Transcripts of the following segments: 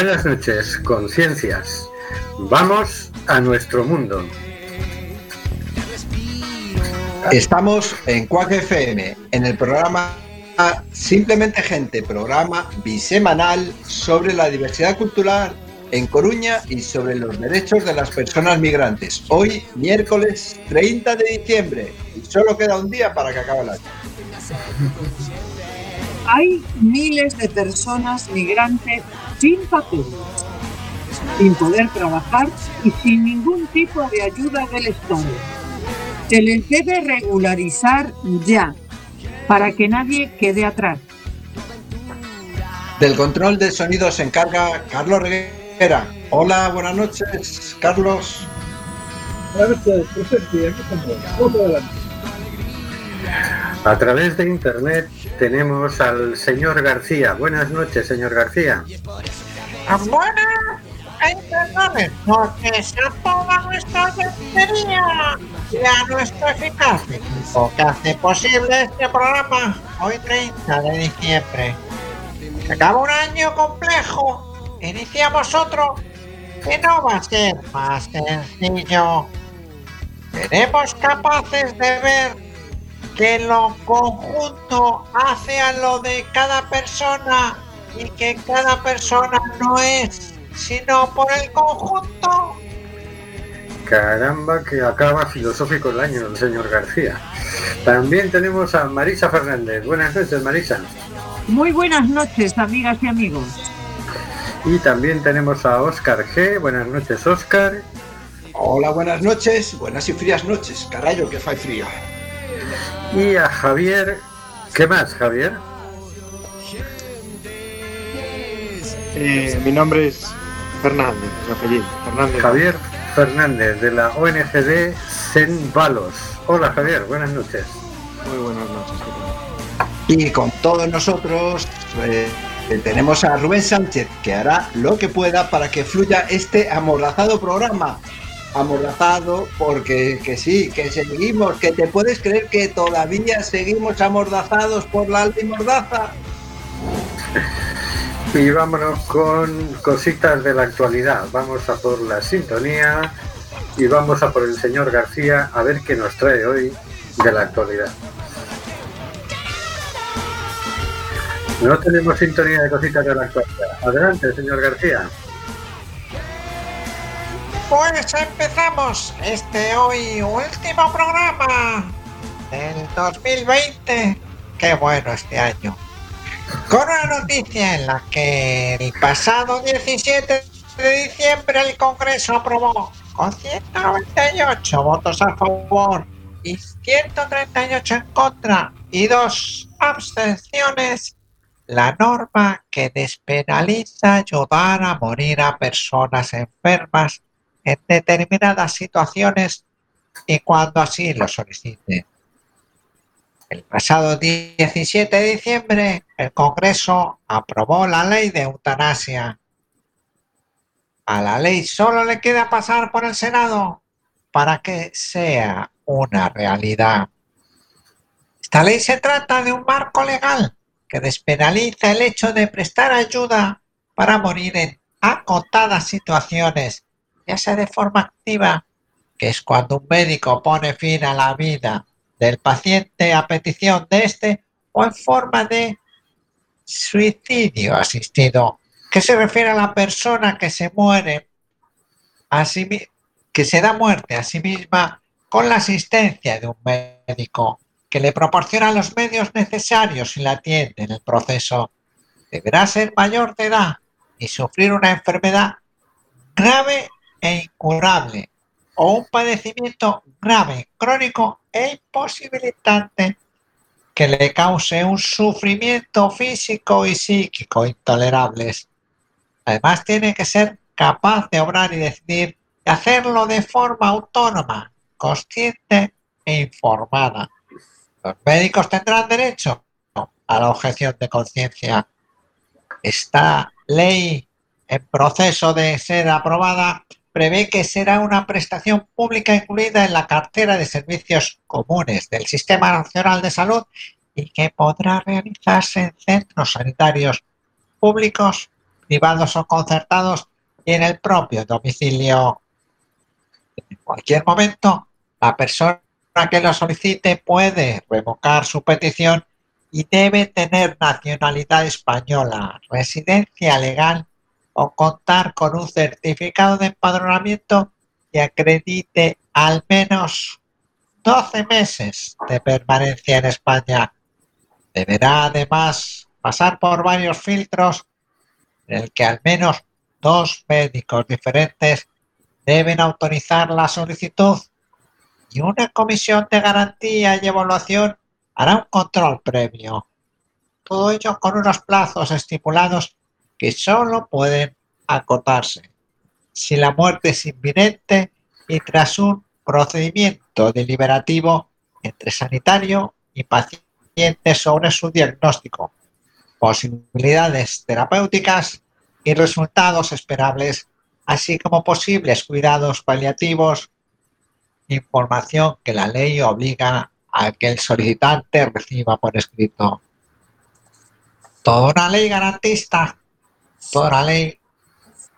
Buenas noches, conciencias. Vamos a nuestro mundo. Estamos en Cuac FM, en el programa Simplemente Gente, programa bisemanal sobre la diversidad cultural en Coruña y sobre los derechos de las personas migrantes. Hoy, miércoles 30 de diciembre, y solo queda un día para que acabe el año. Hay miles de personas migrantes sin papeles, sin poder trabajar y sin ningún tipo de ayuda del Estado. Se les debe regularizar ya, para que nadie quede atrás. Del control del sonido se encarga Carlos Reguera. Hola, buenas noches, Carlos. Buenas noches, A través de internet tenemos al señor García. Buenas noches, señor García. Buenas internet, noches a toda nuestra tontería y a nuestro eficaz equipo que hace posible este programa hoy 30 de diciembre. Se acaba un año complejo, iniciamos otro que no va a ser más sencillo. Seremos capaces de ver que lo conjunto hace a lo de cada persona y que cada persona no es sino por el conjunto Caramba, que acaba filosófico el año el señor García. También tenemos a Marisa Fernández. Buenas noches, Marisa. Muy buenas noches, amigas y amigos. Y también tenemos a Óscar G. Buenas noches, Óscar. Hola, buenas noches. Buenas y frías noches. Carayo, que fai frío. Y a Javier. ¿Qué más, Javier? Eh, mi nombre es Fernández, mi apellido. Fernández. Javier Fernández de la ONGD Senvalos. Hola Javier, buenas noches. Muy buenas noches. Y con todos nosotros eh, tenemos a Rubén Sánchez, que hará lo que pueda para que fluya este amordazado programa. Amordazado porque que sí, que seguimos, que te puedes creer que todavía seguimos amordazados por la alta mordaza. Y vámonos con cositas de la actualidad. Vamos a por la sintonía y vamos a por el señor García a ver qué nos trae hoy de la actualidad. No tenemos sintonía de cositas de la actualidad. Adelante, señor García. Pues empezamos este hoy último programa del 2020. Qué bueno este año con una noticia en la que el pasado 17 de diciembre el Congreso aprobó con 198 votos a favor y 138 en contra y dos abstenciones la norma que despenaliza ayudar a morir a personas enfermas en determinadas situaciones y cuando así lo solicite. El pasado 17 de diciembre, el Congreso aprobó la ley de eutanasia. A la ley solo le queda pasar por el Senado para que sea una realidad. Esta ley se trata de un marco legal que despenaliza el hecho de prestar ayuda para morir en acotadas situaciones, ya sea de forma activa, que es cuando un médico pone fin a la vida del paciente a petición de este o en forma de suicidio asistido, que se refiere a la persona que se muere a sí, que se da muerte a sí misma con la asistencia de un médico que le proporciona los medios necesarios y la atiende en el proceso. Deberá ser mayor de edad y sufrir una enfermedad grave e incurable o un padecimiento grave, crónico e imposibilitante que le cause un sufrimiento físico y psíquico intolerables. Además, tiene que ser capaz de obrar y decidir y hacerlo de forma autónoma, consciente e informada. Los médicos tendrán derecho a la objeción de conciencia. Esta ley en proceso de ser aprobada prevé que será una prestación pública incluida en la cartera de servicios comunes del Sistema Nacional de Salud y que podrá realizarse en centros sanitarios públicos privados o concertados y en el propio domicilio. En cualquier momento, la persona que lo solicite puede revocar su petición y debe tener nacionalidad española, residencia legal o contar con un certificado de empadronamiento que acredite al menos 12 meses de permanencia en España. Deberá además pasar por varios filtros en el que al menos dos médicos diferentes deben autorizar la solicitud y una comisión de garantía y evaluación hará un control previo. Todo ello con unos plazos estipulados que solo pueden acotarse si la muerte es inminente y tras un procedimiento deliberativo entre sanitario y paciente sobre su diagnóstico, posibilidades terapéuticas y resultados esperables, así como posibles cuidados paliativos, información que la ley obliga a que el solicitante reciba por escrito. Toda una ley garantista, una ley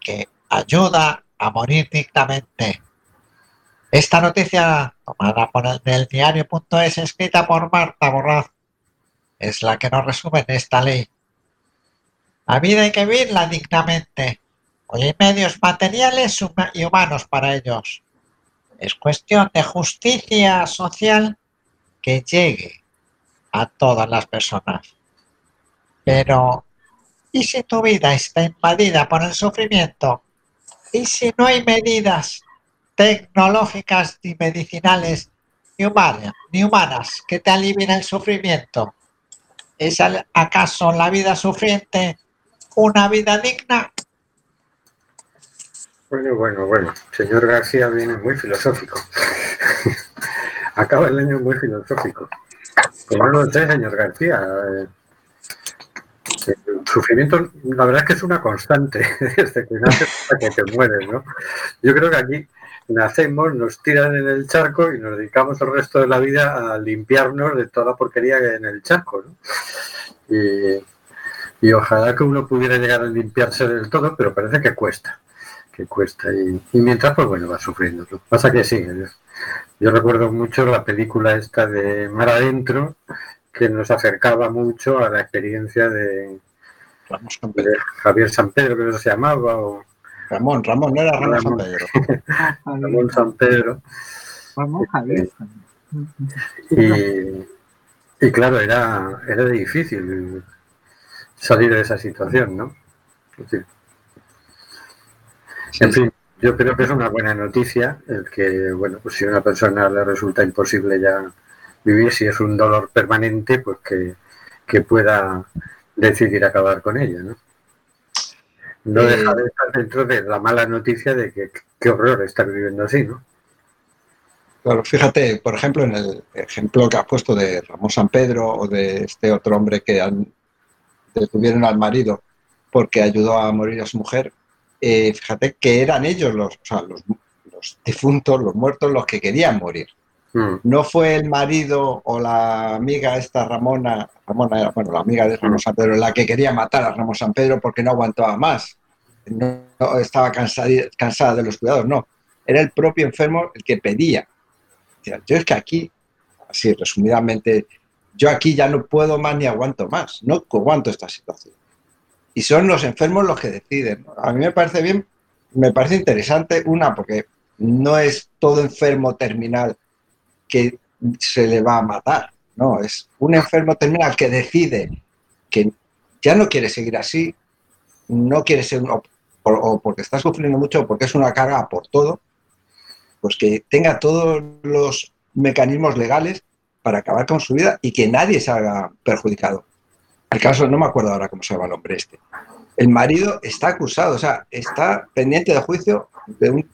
que ayuda a morir dignamente. Esta noticia, tomada por el del diario.es, escrita por Marta Borraz, es la que nos resume en esta ley. La vida hay que vivirla dignamente. Hoy hay medios materiales y humanos para ellos. Es cuestión de justicia social que llegue a todas las personas. Pero, ¿y si tu vida está invadida por el sufrimiento? ¿Y si no hay medidas tecnológicas ni medicinales ni humanas, que te alivien el sufrimiento? ¿Es acaso la vida sufriente una vida digna? Bueno, bueno, bueno. Señor García viene muy filosófico. Acaba el año muy filosófico. Como no sé, señor García. Eh, el sufrimiento, la verdad es que es una constante desde que naces hasta que te mueres, ¿no? Yo creo que aquí nacemos, nos tiran en el charco y nos dedicamos el resto de la vida a limpiarnos de toda porquería en el charco. Y, y ojalá que uno pudiera llegar a limpiarse del todo, pero parece que cuesta, que cuesta. Y, mientras, pues bueno, va sufriendo. Pasa que sí, yo recuerdo mucho la película esta de Mar Adentro, que nos acercaba mucho a la experiencia de, de Javier San Pedro, que se llamaba, o Ramón, Ramón, no era Ramón, Ramón. San Pedro. Ramón San Pedro. Vamos, Javier. Y, y claro, era, era difícil salir de esa situación, ¿no? Es decir, en fin, yo creo que es una buena noticia el que, bueno, pues si a una persona le resulta imposible ya vivir, si es un dolor permanente, pues que, que pueda decidir acabar con ella, ¿no? No Eh, deja de estar dentro de la mala noticia de que qué horror estar viviendo así, ¿no? Claro, fíjate, por ejemplo, en el ejemplo que has puesto de Ramón San Pedro o de este otro hombre que han, detuvieron al marido porque ayudó a morir a su mujer, eh, fíjate que eran ellos los, o sea, los, los difuntos, los muertos, los que querían morir. Mm, No fue el marido o la amiga esta Ramona, Ramona era, bueno, la amiga de Ramón San Pedro, la que quería matar a Ramón San Pedro porque no aguantaba más. No, no estaba cansada, cansada de los cuidados, no. Era el propio enfermo el que pedía. Yo es que aquí, así resumidamente, yo aquí ya no puedo más ni aguanto más, no aguanto esta situación. Y son los enfermos los que deciden. A mí me parece bien, me parece interesante, una, porque no es todo enfermo terminal que se le va a matar, no, es un enfermo terminal que decide que ya no quiere seguir así, no quiere ser, o, o porque está sufriendo mucho, o porque es una carga por todo, pues que tenga todos los mecanismos legales para acabar con su vida y que nadie salga perjudicado. El caso, no me acuerdo ahora cómo se llama el hombre este. El marido está acusado, o sea, está pendiente de juicio de un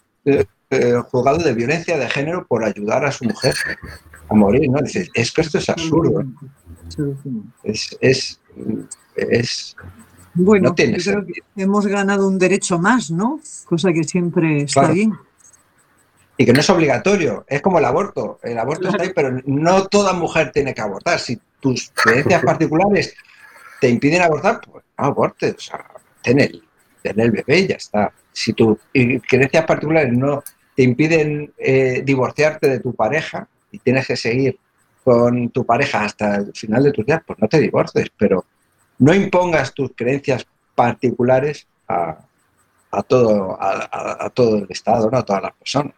eh, juzgado de violencia de género por ayudar a su mujer a morir, ¿no? Dices, es que esto es absurdo, es, es, es Bueno, No tiene yo creo sentido. que hemos ganado un derecho más, ¿no? Cosa que siempre está Claro. bien. y que no es obligatorio, es como el aborto. El aborto está ahí, pero no toda mujer tiene que abortar. Si tus creencias particulares te impiden abortar, pues no abortes. O sea, ten el- tener el bebé y ya está. Si tus creencias particulares no te impiden eh, divorciarte de tu pareja y tienes que seguir con tu pareja hasta el final de tus días, pues no te divorcies, pero no impongas tus creencias particulares a, todo, a, todo el Estado, ¿no? a todas las personas.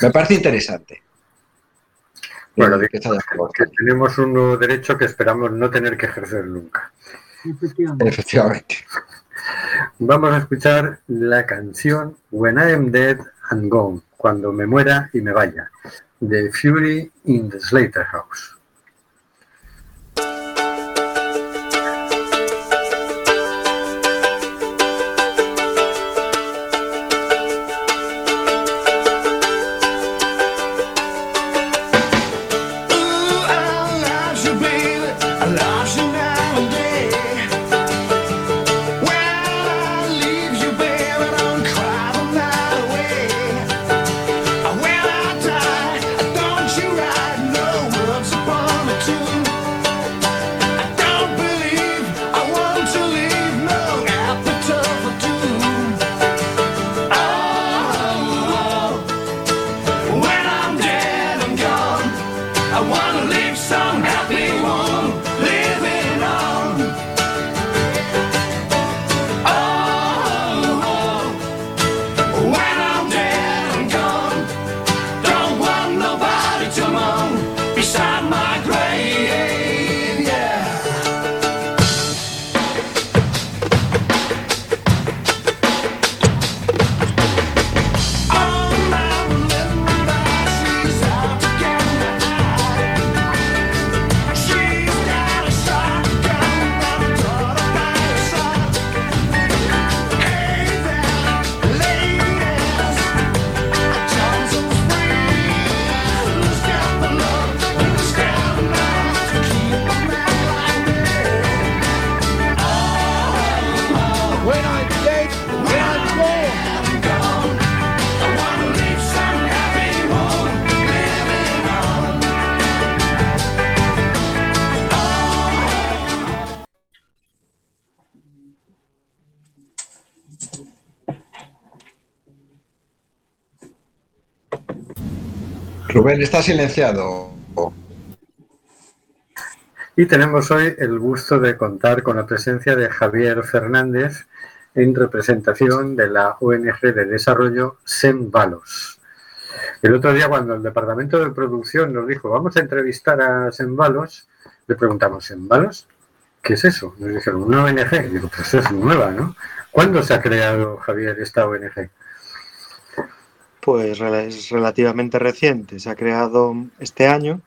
Me parece interesante. Bueno, que, que tenemos un nuevo derecho que esperamos no tener que ejercer nunca. Efectivamente. Vamos a escuchar la canción When I Am Dead and Gone, cuando me muera y me vaya, de Fury in the Slater Rubén está silenciado. Y tenemos hoy el gusto de contar con la presencia de Javier Fernández en representación de la ONG de desarrollo Sembalos. El otro día cuando el departamento de producción nos dijo vamos a entrevistar a Sembalos, le preguntamos, ¿Sembalos? ¿Qué es eso? Nos dijeron, una ONG. Digo, pues es nueva, ¿no? ¿Cuándo se ha creado, Javier, esta ONG? Pues es relativamente reciente, se ha creado este año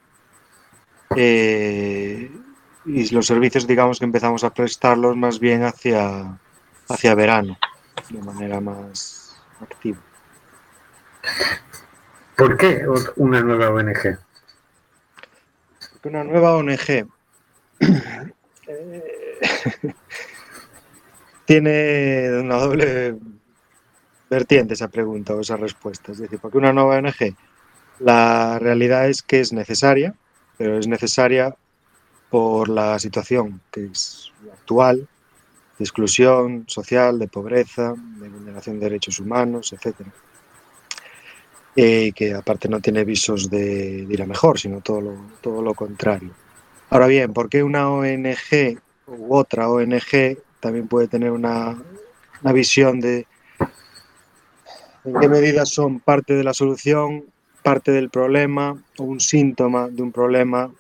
eh, y los servicios digamos que empezamos a prestarlos más bien hacia, hacia verano, de manera más activa. ¿Por qué una nueva ONG? Porque una nueva ONG eh, tiene una doble vertiente esa pregunta o esa respuesta. Es decir, porque una nueva ONG, la realidad es que es necesaria, pero es necesaria por la situación que es actual, de exclusión social, de pobreza, de vulneración de derechos humanos, etc. Y que aparte no tiene visos de, ir a mejor, sino todo lo, todo lo contrario. Ahora bien, ¿por qué una ONG u otra ONG también puede tener una, una visión de, en qué medida son parte de la solución, parte del problema o un síntoma de un problema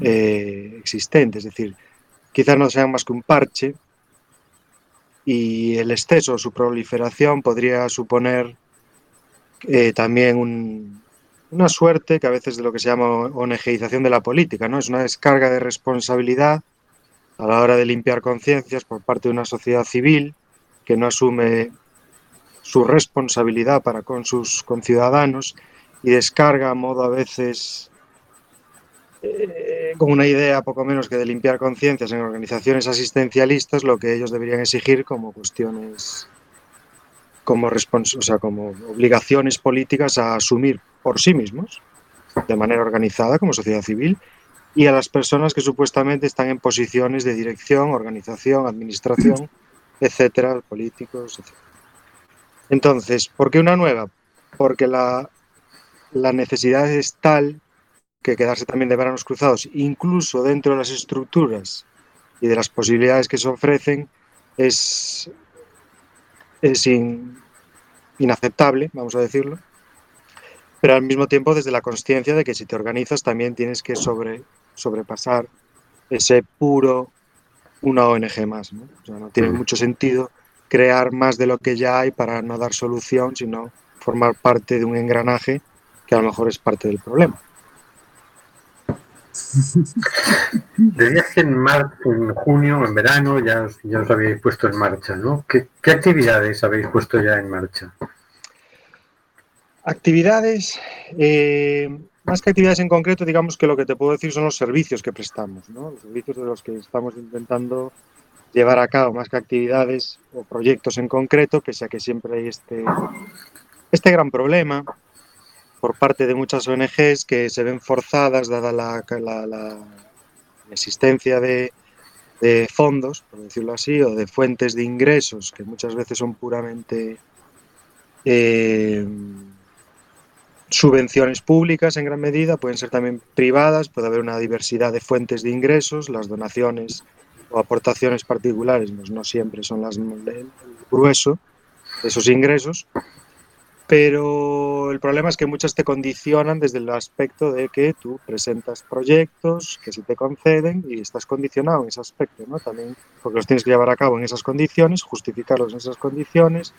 eh, existente. Es decir, quizás no sean más que un parche y el exceso o su proliferación podría suponer eh, también una suerte que a veces de lo que se llama ONGización de la política, ¿no? Es una descarga de responsabilidad a la hora de limpiar conciencias por parte de una sociedad civil que no asume su responsabilidad para con sus conciudadanos y descarga a modo a veces eh, con una idea poco menos que de limpiar conciencias en organizaciones asistencialistas lo que ellos deberían exigir como cuestiones como o sea, como obligaciones políticas a asumir por sí mismos de manera organizada como sociedad civil y a las personas que supuestamente están en posiciones de dirección, organización, administración etcétera, políticos, etcétera. Entonces, ¿por qué una nueva? Porque la, la necesidad es tal que quedarse también de veranos cruzados, incluso dentro de las estructuras y de las posibilidades que se ofrecen, es, es in- inaceptable, vamos a decirlo, pero al mismo tiempo desde la conciencia de que si te organizas también tienes que sobre, sobrepasar ese puro una ONG más. ¿no? O sea, no tiene Mm. mucho sentido crear más de lo que ya hay para no dar solución, sino formar parte de un engranaje que a lo mejor es parte del problema. Decías que en, mar- en junio, en verano, ya os, ya os habéis puesto en marcha, ¿no? ¿Qué, qué actividades habéis puesto ya en marcha? Actividades, eh, más que actividades en concreto, digamos que lo que te puedo decir son los servicios que prestamos, ¿no? los servicios de los que estamos intentando llevar a cabo, más que actividades o proyectos en concreto, pese a que siempre hay este, este gran problema por parte de muchas ONGs que se ven forzadas, dada la, la- existencia de, de fondos, por decirlo así, o de fuentes de ingresos que muchas veces son puramente eh, subvenciones públicas en gran medida, pueden ser también privadas, puede haber una diversidad de fuentes de ingresos, las donaciones aportaciones particulares pues no siempre son las grueso de esos ingresos, pero el problema es que muchas te condicionan desde el aspecto de que tú presentas proyectos que se te conceden y estás condicionado en ese aspecto, ¿no? También porque los tienes que llevar a cabo en esas condiciones, justificarlos en esas condiciones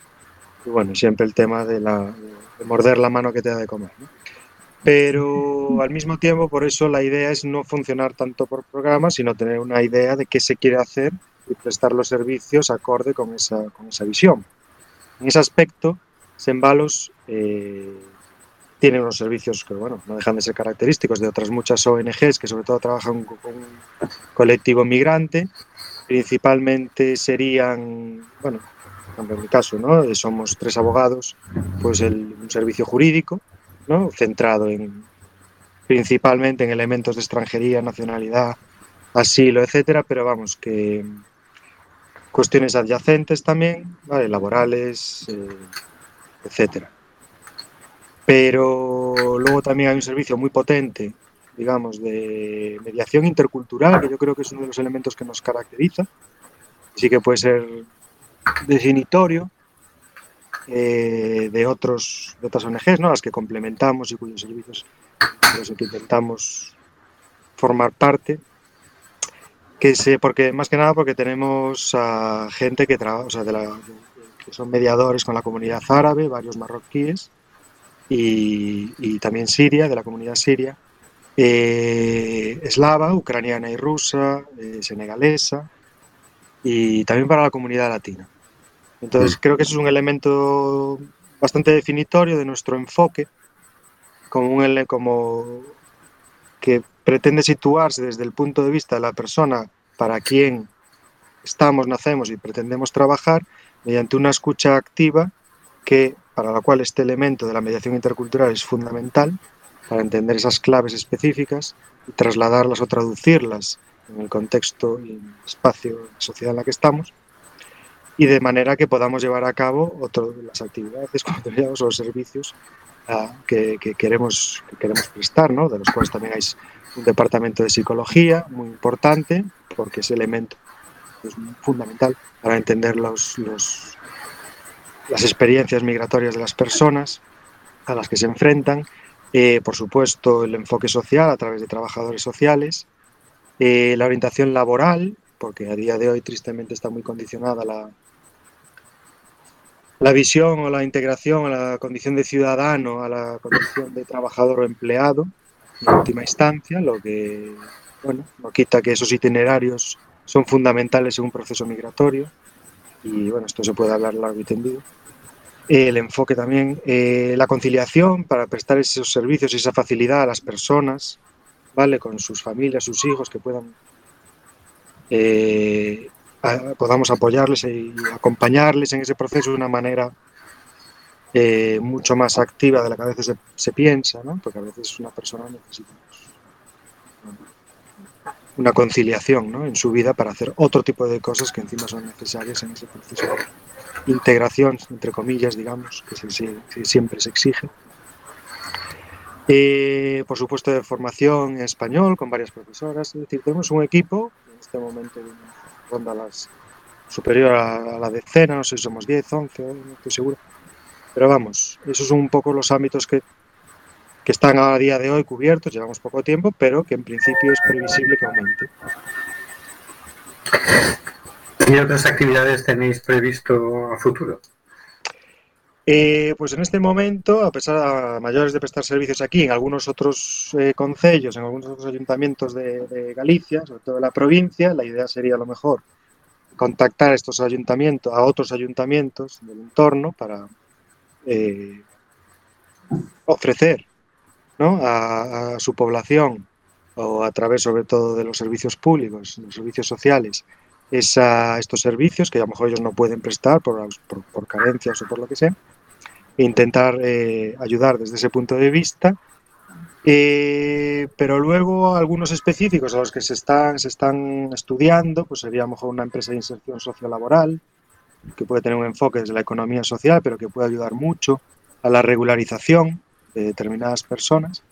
y bueno, siempre el tema de, la, de morder la mano que te da de comer. ¿no? Pero al mismo tiempo, por eso la idea es no funcionar tanto por programa, sino tener una idea de qué se quiere hacer y prestar los servicios acorde con esa, con esa visión. En ese aspecto, Sembalos eh, tiene unos servicios que bueno, no dejan de ser característicos de otras muchas ONGs que sobre todo trabajan con un colectivo migrante. Principalmente serían, bueno, en mi caso, ¿no? Somos tres abogados, pues el, un servicio jurídico, ¿no? centrado en, principalmente en elementos de extranjería, nacionalidad, asilo, etcétera, pero vamos, que cuestiones adyacentes también, ¿vale? laborales, eh, etcétera. Pero luego también hay un servicio muy potente, digamos, de mediación intercultural, que yo creo que es uno de los elementos que nos caracteriza. Sí que puede ser definitorio eh, de, otros, de otras ONGs, ¿no? las que complementamos y cuyos servicios los que intentamos formar parte. Que se, porque más que nada porque tenemos a gente que trabaja, o sea, de la, que son mediadores con la comunidad árabe, varios marroquíes y, y también Siria, de la comunidad siria, eh, eslava, ucraniana y rusa, eh, senegalesa y también para la comunidad latina. Entonces Mm. creo que eso es un elemento bastante definitorio de nuestro enfoque, como, un, como que pretende situarse desde el punto de vista de la persona para quien estamos, nacemos y pretendemos trabajar mediante una escucha activa que para la cual este elemento de la mediación intercultural es fundamental para entender esas claves específicas y trasladarlas o traducirlas en el contexto y en el espacio, en la sociedad en la que estamos, y de manera que podamos llevar a cabo otras las actividades, como decíamos, o los servicios ah, que, que queremos, que queremos prestar, ¿no? de los cuales también hay un departamento de psicología muy importante, porque ese elemento es fundamental para entender los, los, las experiencias migratorias de las personas a las que se enfrentan. Eh, por supuesto, el enfoque social a través de trabajadores sociales, eh, la orientación laboral, porque a día de hoy tristemente está muy condicionada la, la visión o la integración a la condición de ciudadano, a la condición de trabajador o empleado, en última instancia, lo que bueno, no quita que esos itinerarios son fundamentales en un proceso migratorio, y bueno, esto se puede hablar largo y tendido. El enfoque también, eh, la conciliación para prestar esos servicios y esa facilidad a las personas, ¿vale? Con sus familias, sus hijos, que puedan eh, podamos apoyarles y acompañarles en ese proceso de una manera eh, mucho más activa de la que a veces se, se piensa, ¿no? porque a veces una persona necesita una conciliación ¿no? en su vida para hacer otro tipo de cosas que encima son necesarias en ese proceso de integración, entre comillas, digamos, que, se, que siempre se exige. Eh, por supuesto, de formación en español con varias profesoras. Es decir, tenemos un equipo, en este momento ronda las, superior a, la decena, no sé si somos 10, 11, no estoy seguro. Pero vamos, esos son un poco los ámbitos que, que están a día de hoy cubiertos, llevamos poco tiempo, pero que en principio es previsible que aumente. ¿Qué otras actividades tenéis previsto a futuro? Eh, pues en este momento, a pesar de mayores de prestar servicios aquí, en algunos otros eh, concellos, en algunos otros ayuntamientos de, Galicia, sobre todo de la provincia, la idea sería a lo mejor contactar a estos ayuntamientos, a otros ayuntamientos del entorno para eh, ofrecer ¿no? a, su población o a través sobre todo de los servicios públicos, los servicios sociales, esa, estos servicios que a lo mejor ellos no pueden prestar por, por carencias o por lo que sea, intentar eh, ayudar desde ese punto de vista. Eh, pero luego algunos específicos a los que se están, se están estudiando, pues sería a mejor una empresa de inserción sociolaboral, que puede tener un enfoque desde la economía social, pero que puede ayudar mucho a la regularización de determinadas personas,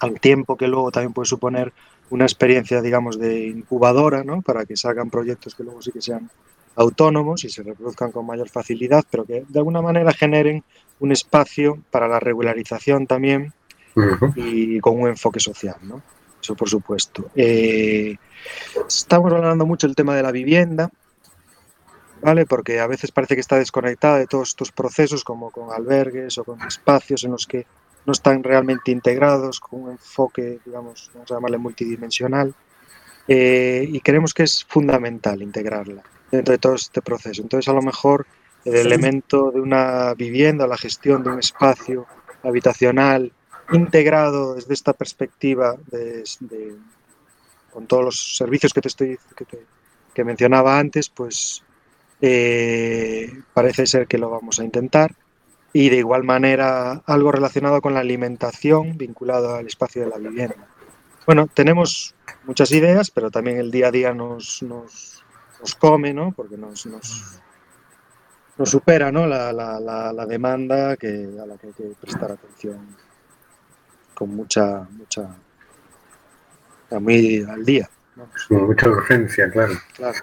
al tiempo que luego también puede suponer una experiencia, digamos, de incubadora, ¿no? Para que salgan proyectos que luego sí que sean autónomos y se reproduzcan con mayor facilidad, pero que de alguna manera generen un espacio para la regularización también uh -huh. y con un enfoque social, ¿no? Eso por supuesto. Eh, estamos hablando mucho del tema de la vivienda, ¿vale? Porque a veces parece que está desconectada de todos estos procesos, como con albergues o con espacios en los que no están realmente integrados, con un enfoque, digamos, vamos a llamarle multidimensional, eh, y creemos que es fundamental integrarla de todo este proceso. Entonces, a lo mejor el elemento de una vivienda, la gestión de un espacio habitacional integrado desde esta perspectiva de, de, con todos los servicios que te estoy que, te, que mencionaba antes, pues eh, parece ser que lo vamos a intentar. Y de igual manera algo relacionado con la alimentación vinculado al espacio de la vivienda. Bueno, tenemos muchas ideas, pero también el día a día nos, nos, nos come, ¿no? Porque nos, nos, nos supera ¿no? la, la, la, la, demanda que, a la que hay que prestar atención con mucha, mucha, muy al día. ¿no? Con mucha urgencia, claro. claro.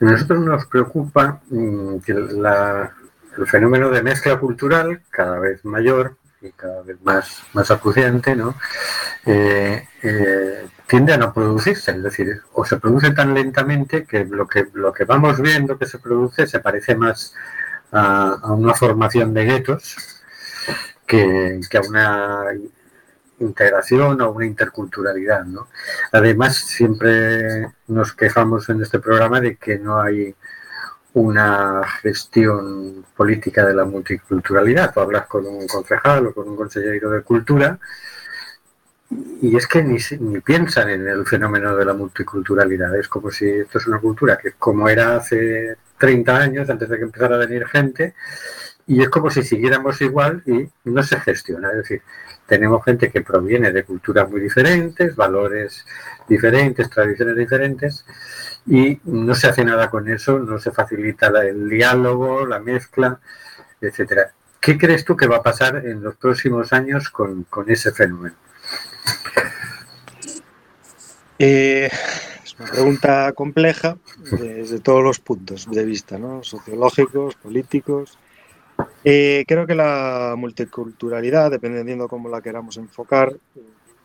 A nosotros nos preocupa mmm, que la, el fenómeno de mezcla cultural, cada vez mayor cada vez más, más acuciante, ¿no? Eh, eh, tiende a no producirse, es decir, o se produce tan lentamente que lo que, lo que vamos viendo que se produce se parece más a, a una formación de guetos que, que, a una integración o una interculturalidad. ¿no? Además, siempre nos quejamos en este programa de que no hay una gestión política de la multiculturalidad. Tú hablas con un concejal o con un consejero de cultura y es que ni, ni, piensan en el fenómeno de la multiculturalidad. Es como si esto es una cultura que como era hace 30 años, antes de que empezara a venir gente, y es como si siguiéramos igual y no se gestiona. Es decir, tenemos gente que proviene de culturas muy diferentes, valores diferentes, tradiciones diferentes, y no se hace nada con eso, no se facilita el diálogo, la mezcla, etcétera. ¿Qué crees tú que va a pasar en los próximos años con, ese fenómeno? Eh, es una pregunta compleja desde todos los puntos de vista, ¿no? sociológicos, políticos. Eh, creo que la multiculturalidad, dependiendo cómo la queramos enfocar,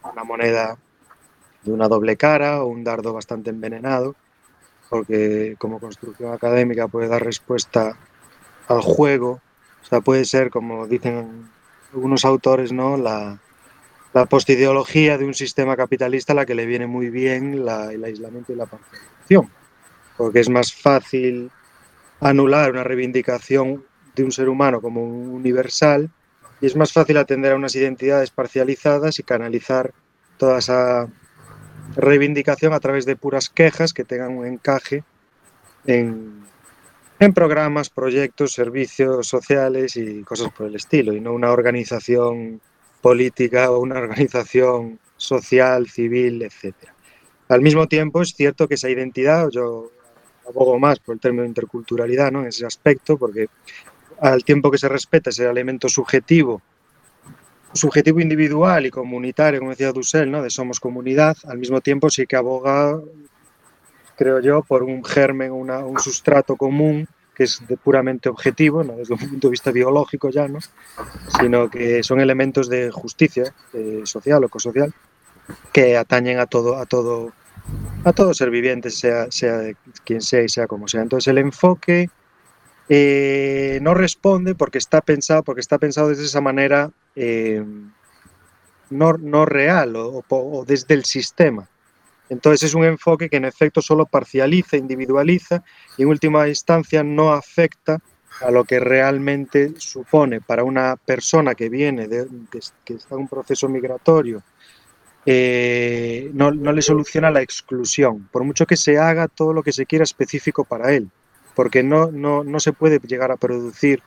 una moneda de una doble cara o un dardo bastante envenenado, porque como construcción académica puede dar respuesta al juego, o sea, puede ser, como dicen algunos autores, ¿no? la, la postideología de un sistema capitalista a la que le viene muy bien la, el aislamiento y la parcialización, porque es más fácil anular una reivindicación de un ser humano como un universal y es más fácil atender a unas identidades parcializadas y canalizar toda esa reivindicación a través de puras quejas que tengan un encaje en, en programas, proyectos, servicios sociales y cosas por el estilo, y no una organización política o una organización social, civil, etc. Al mismo tiempo, es cierto que esa identidad, yo abogo más por el término interculturalidad, ¿no? En ese aspecto, porque al tiempo que se respeta ese elemento subjetivo, subjetivo individual y comunitario, como decía Dussel, ¿no? De somos comunidad, al mismo tiempo sí que aboga, creo yo, por un germen, una, un sustrato común que es puramente objetivo, no desde un punto de vista biológico ya, ¿no? sino que son elementos de justicia eh, social o ecosocial que atañen a todo, a todo, a todo ser viviente, sea, sea quien sea y sea como sea. Entonces el enfoque eh, no responde porque está pensado, porque está pensado desde esa manera eh, no, no, real o, desde el sistema. Entonces es un enfoque que en efecto solo parcializa, individualiza y en última instancia no afecta a lo que realmente supone para una persona que viene, de, que, que está en un proceso migratorio eh, no, no, le soluciona la exclusión, por mucho que se haga todo lo que se quiera específico para él, porque no, no, no se puede llegar a producir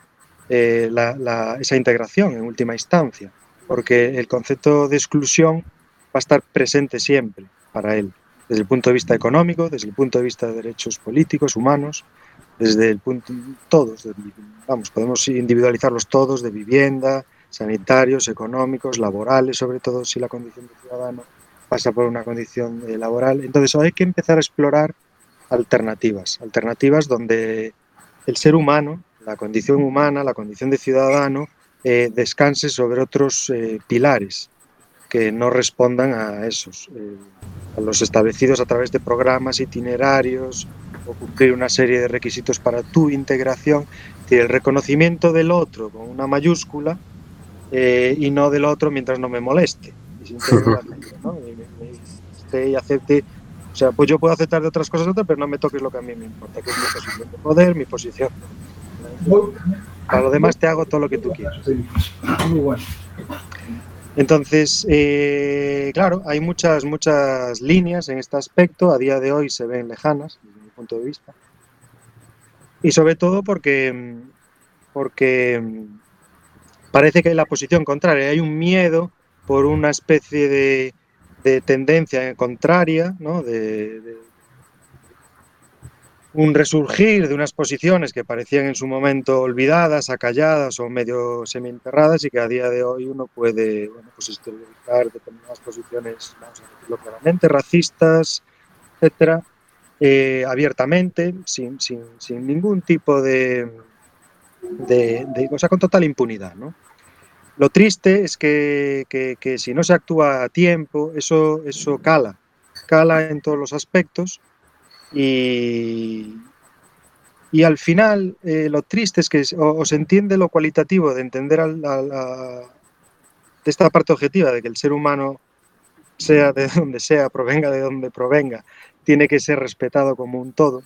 eh, la, la, esa integración en última instancia, porque el concepto de exclusión va a estar presente siempre para él, desde el punto de vista económico, desde el punto de vista de derechos políticos, humanos, desde el punto, todos, vamos, podemos individualizarlos todos, de vivienda, sanitarios, económicos, laborales, sobre todo si la condición de ciudadano pasa por una condición eh, laboral. Entonces hay que empezar a explorar alternativas, alternativas donde el ser humano, la condición humana, la condición de ciudadano, eh, descanse sobre otros eh, pilares que no respondan a esos, eh, a los establecidos a través de programas, itinerarios o cumplir una serie de requisitos para tu integración. El reconocimiento del otro con una mayúscula y no del otro mientras no me moleste. Y, y acepte. O sea, pues yo puedo aceptar de otras cosas, otras, pero no me toques lo que a mí me importa, que es mi posición de poder, mi posición. Para lo demás te hago todo lo que tú quieras. Muy bueno. Entonces, eh, claro, hay muchas, muchas líneas en este aspecto. A día de hoy se ven lejanas, desde mi punto de vista. Y sobre todo porque, porque parece que hay la posición contraria, hay un miedo por una especie de, de tendencia contraria, ¿no? de, de, un resurgir de unas posiciones que parecían en su momento olvidadas, acalladas o medio semienterradas y que a día de hoy uno puede bueno, pues determinadas posiciones, vamos a decirlo claramente, racistas, etcétera, eh, abiertamente, sin, sin, sin, ningún tipo de, de, de, o sea, con total impunidad, ¿no? Lo triste es que, que, si no se actúa a tiempo, eso, eso cala, cala en todos los aspectos y, y al final eh, lo triste es que o, o, se entiende lo cualitativo de entender a, a, a, de esta parte objetiva de que el ser humano, sea de donde sea, provenga de donde provenga, tiene que ser respetado como un todo,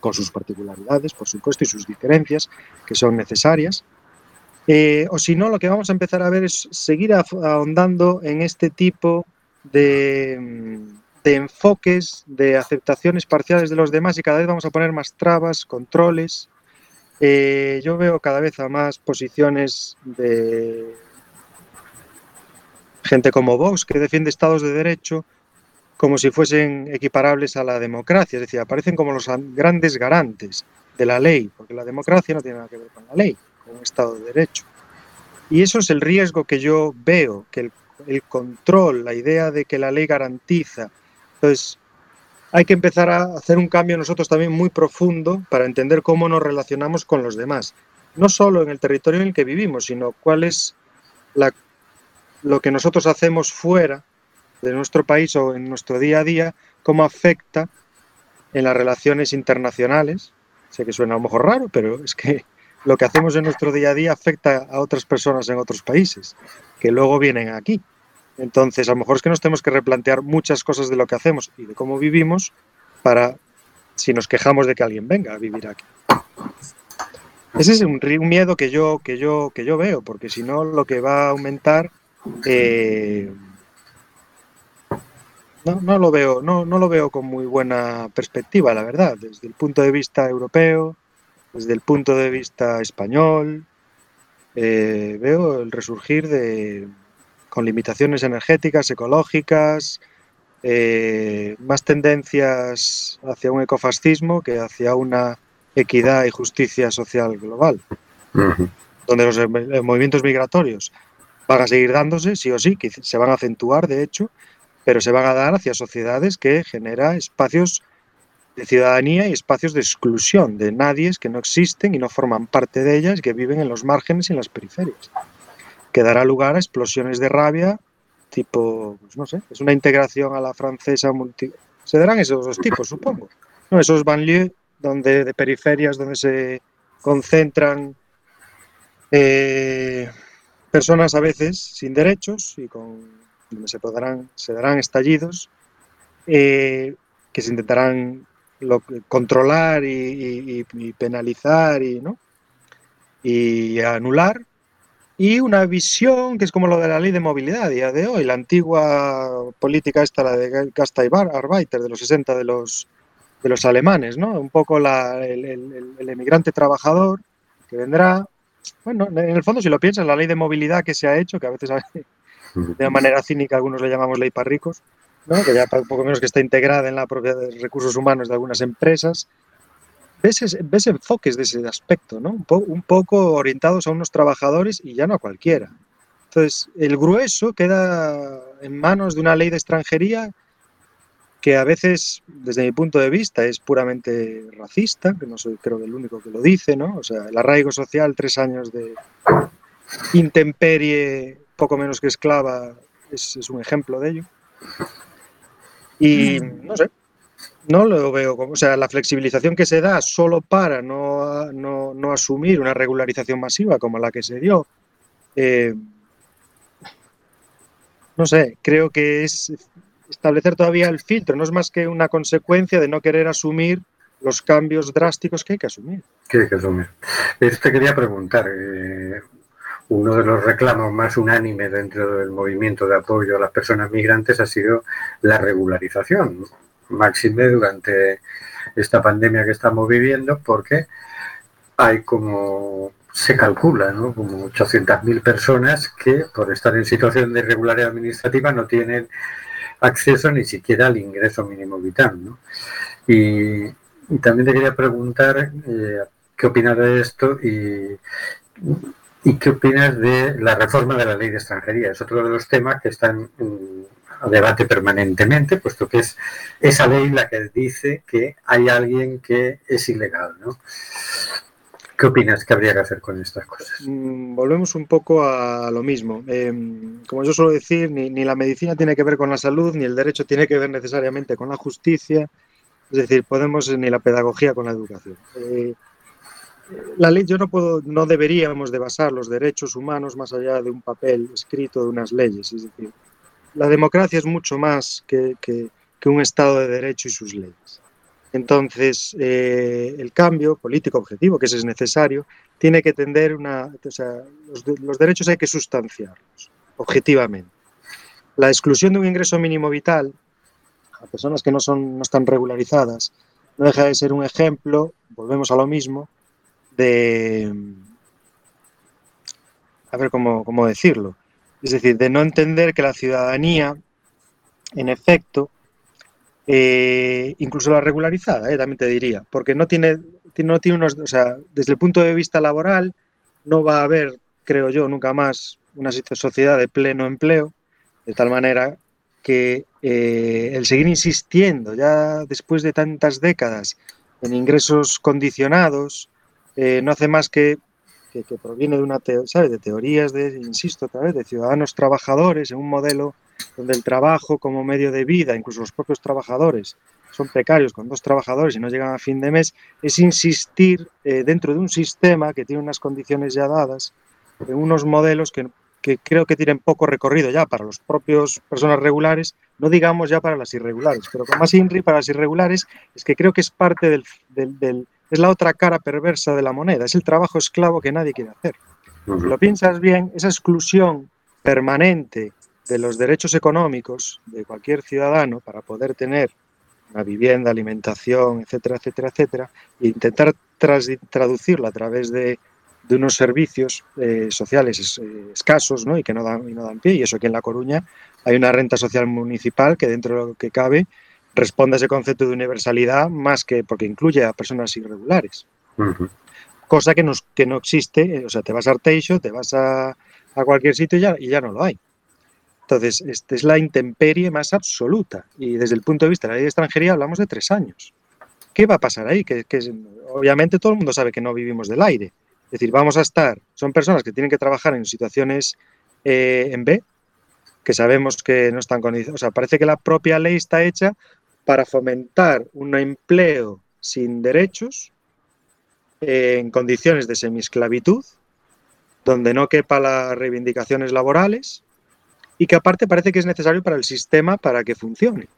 con sus particularidades, por supuesto, y sus diferencias, que son necesarias, eh, o si no, lo que vamos a empezar a ver es seguir ahondando en este tipo de, de, enfoques, de aceptaciones parciales de los demás y cada vez vamos a poner más trabas, controles. Eh, yo veo cada vez a más posiciones de gente como Vox que defiende estados de derecho como si fuesen equiparables a la democracia, es decir, aparecen como los grandes garantes de la ley, porque la democracia no tiene nada que ver con la ley un Estado de Derecho. Y eso es el riesgo que yo veo, que el, el, control, la idea de que la ley garantiza. Entonces, hay que empezar a hacer un cambio nosotros también muy profundo para entender cómo nos relacionamos con los demás. No solo en el territorio en el que vivimos, sino cuál es la, lo que nosotros hacemos fuera de nuestro país o en nuestro día a día, cómo afecta en las relaciones internacionales. Sé que suena a lo mejor raro, pero es que lo que hacemos en nuestro día a día afecta a otras personas en otros países, que luego vienen aquí. Entonces, a lo mejor es que nos tenemos que replantear muchas cosas de lo que hacemos y de cómo vivimos para si nos quejamos de que alguien venga a vivir aquí. Ese es un, un miedo que yo, que, yo, que yo veo, porque si no, lo que va a aumentar. Eh, no, no, lo veo, no, no lo veo con muy buena perspectiva, la verdad, desde el punto de vista europeo, desde el punto de vista español, eh, veo el resurgir de, con limitaciones energéticas, ecológicas, eh, más tendencias hacia un ecofascismo que hacia una equidad y justicia social global, donde los eh, movimientos migratorios van a seguir dándose, sí o sí, que se van a acentuar, de hecho, pero se van a dar hacia sociedades que genera espacios de ciudadanía y espacios de exclusión de nadies que no existen y no forman parte de ellas, que viven en los márgenes y en las periferias, que dará lugar a explosiones de rabia tipo, pues no sé, es una integración a la francesa multi... Se darán esos dos tipos, supongo. ¿no? Esos banlieues donde, de periferias donde se concentran eh, personas a veces sin derechos y con donde se podrán se darán estallidos eh, que se intentarán lo- controlar y, y- y penalizar y no y anular. Y una visión que es como lo de la ley de movilidad a día de hoy la antigua política esta la de Gastarbeiter de los 60 de los de los alemanes no un poco la- el, el- emigrante trabajador que vendrá. Bueno, en el fondo, si lo piensas, la ley de movilidad que se ha hecho, que a veces de manera cínica algunos le llamamos ley para ricos, ¿no? que ya poco menos que está integrada en la propiedad de recursos humanos de algunas empresas, ves, ves enfoques de ese aspecto, ¿no? un, po- un poco orientados a unos trabajadores y ya no a cualquiera. Entonces, el grueso queda en manos de una ley de extranjería que a veces, desde mi punto de vista, es puramente racista, que no soy creo el único que lo dice, ¿no? O sea, el arraigo social, tres años de intemperie, poco menos que esclava, es, es un ejemplo de ello. Y no sé, no lo veo como, o sea, la flexibilización que se da solo para no, no, no asumir una regularización masiva como la que se dio, eh, no sé, creo que es establecer todavía el filtro, no es más que una consecuencia de no querer asumir los cambios drásticos que hay que asumir. ¿Qué hay que asumir? Te quería preguntar. eh, uno de los reclamos más unánimes dentro del movimiento de apoyo a las personas migrantes ha sido la regularización, máxime durante esta pandemia que estamos viviendo, porque hay como se calcula, ¿no? Como 800.000 personas que por estar en situación de irregularidad administrativa no tienen acceso ni siquiera al ingreso mínimo vital, ¿no? Y, también te quería preguntar eh, qué opinas de esto y, y qué opinas de la reforma de la ley de extranjería. Es otro de los temas que están mm, a debate permanentemente, puesto que es esa ley la que dice que hay alguien que es ilegal, ¿no? ¿Qué opinas que habría que hacer con estas cosas? Mm, Volvemos un poco a lo mismo. Eh, como yo suelo decir, ni, ni la medicina tiene que ver con la salud, ni el derecho tiene que ver necesariamente con la justicia. Es decir, podemos ni la pedagogía con la educación. Eh, la ley, yo no puedo, no deberíamos de basar los derechos humanos más allá de un papel escrito de unas leyes. Es decir, la democracia es mucho más que, que- que un Estado de Derecho y sus leyes. Entonces, eh, el cambio político objetivo, que ese es necesario, tiene que tender una. O sea, los, los derechos hay que sustanciarlos, objetivamente. La exclusión de un ingreso mínimo vital a personas que no, son, no están regularizadas no deja de ser un ejemplo, volvemos a lo mismo, de. A ver cómo, cómo decirlo. Es decir, de no entender que la ciudadanía, en efecto, eh, incluso la regularizada, eh, también te diría, porque no tiene, no tiene unos, o sea, desde el punto de vista laboral, no va a haber, creo yo, nunca más una sociedad de pleno empleo, de tal manera que eh, el seguir insistiendo ya después de tantas décadas en ingresos condicionados eh, no hace más que, que, proviene de una ¿sabes? de teorías de, insisto otra vez, de ciudadanos trabajadores en un modelo donde el trabajo como medio de vida, incluso los propios trabajadores, son precarios con dos trabajadores y no llegan a fin de mes, es insistir eh, dentro de un sistema que tiene unas condiciones ya dadas, en unos modelos que, que creo que tienen poco recorrido ya para los propios personas regulares, no digamos ya para las irregulares, pero con más INRI para las irregulares es que creo que es parte del- es la otra cara perversa de la moneda, es el trabajo esclavo que nadie quiere hacer. Si lo piensas bien, esa exclusión permanente de los derechos económicos de cualquier ciudadano para poder tener una vivienda, alimentación, etcétera, etcétera, etcétera, e intentar traducirla a través de de unos servicios eh, sociales eh, escasos ¿no? y que no dan, y no dan pie. Y eso aquí en La Coruña hay una renta social municipal que dentro de lo que cabe responde a ese concepto de universalidad más que porque incluye a personas irregulares. Cosa que no, que no existe, eh, o sea, te vas a Arteixo, te vas a, a cualquier sitio y ya, y ya no lo hay. Entonces, esta es la intemperie más absoluta. Y desde el punto de vista de la ley de extranjería hablamos de tres años. ¿Qué va a pasar ahí? Que, obviamente todo el mundo sabe que no vivimos del aire. Es decir, vamos a estar, son personas que tienen que trabajar en situaciones eh, en B, que sabemos que no están condicionadas. O sea, parece que la propia ley está hecha para fomentar un empleo sin derechos eh, en condiciones de semiesclavitud, donde no quepa las reivindicaciones laborales y que aparte parece que es necesario para el sistema para que funcione.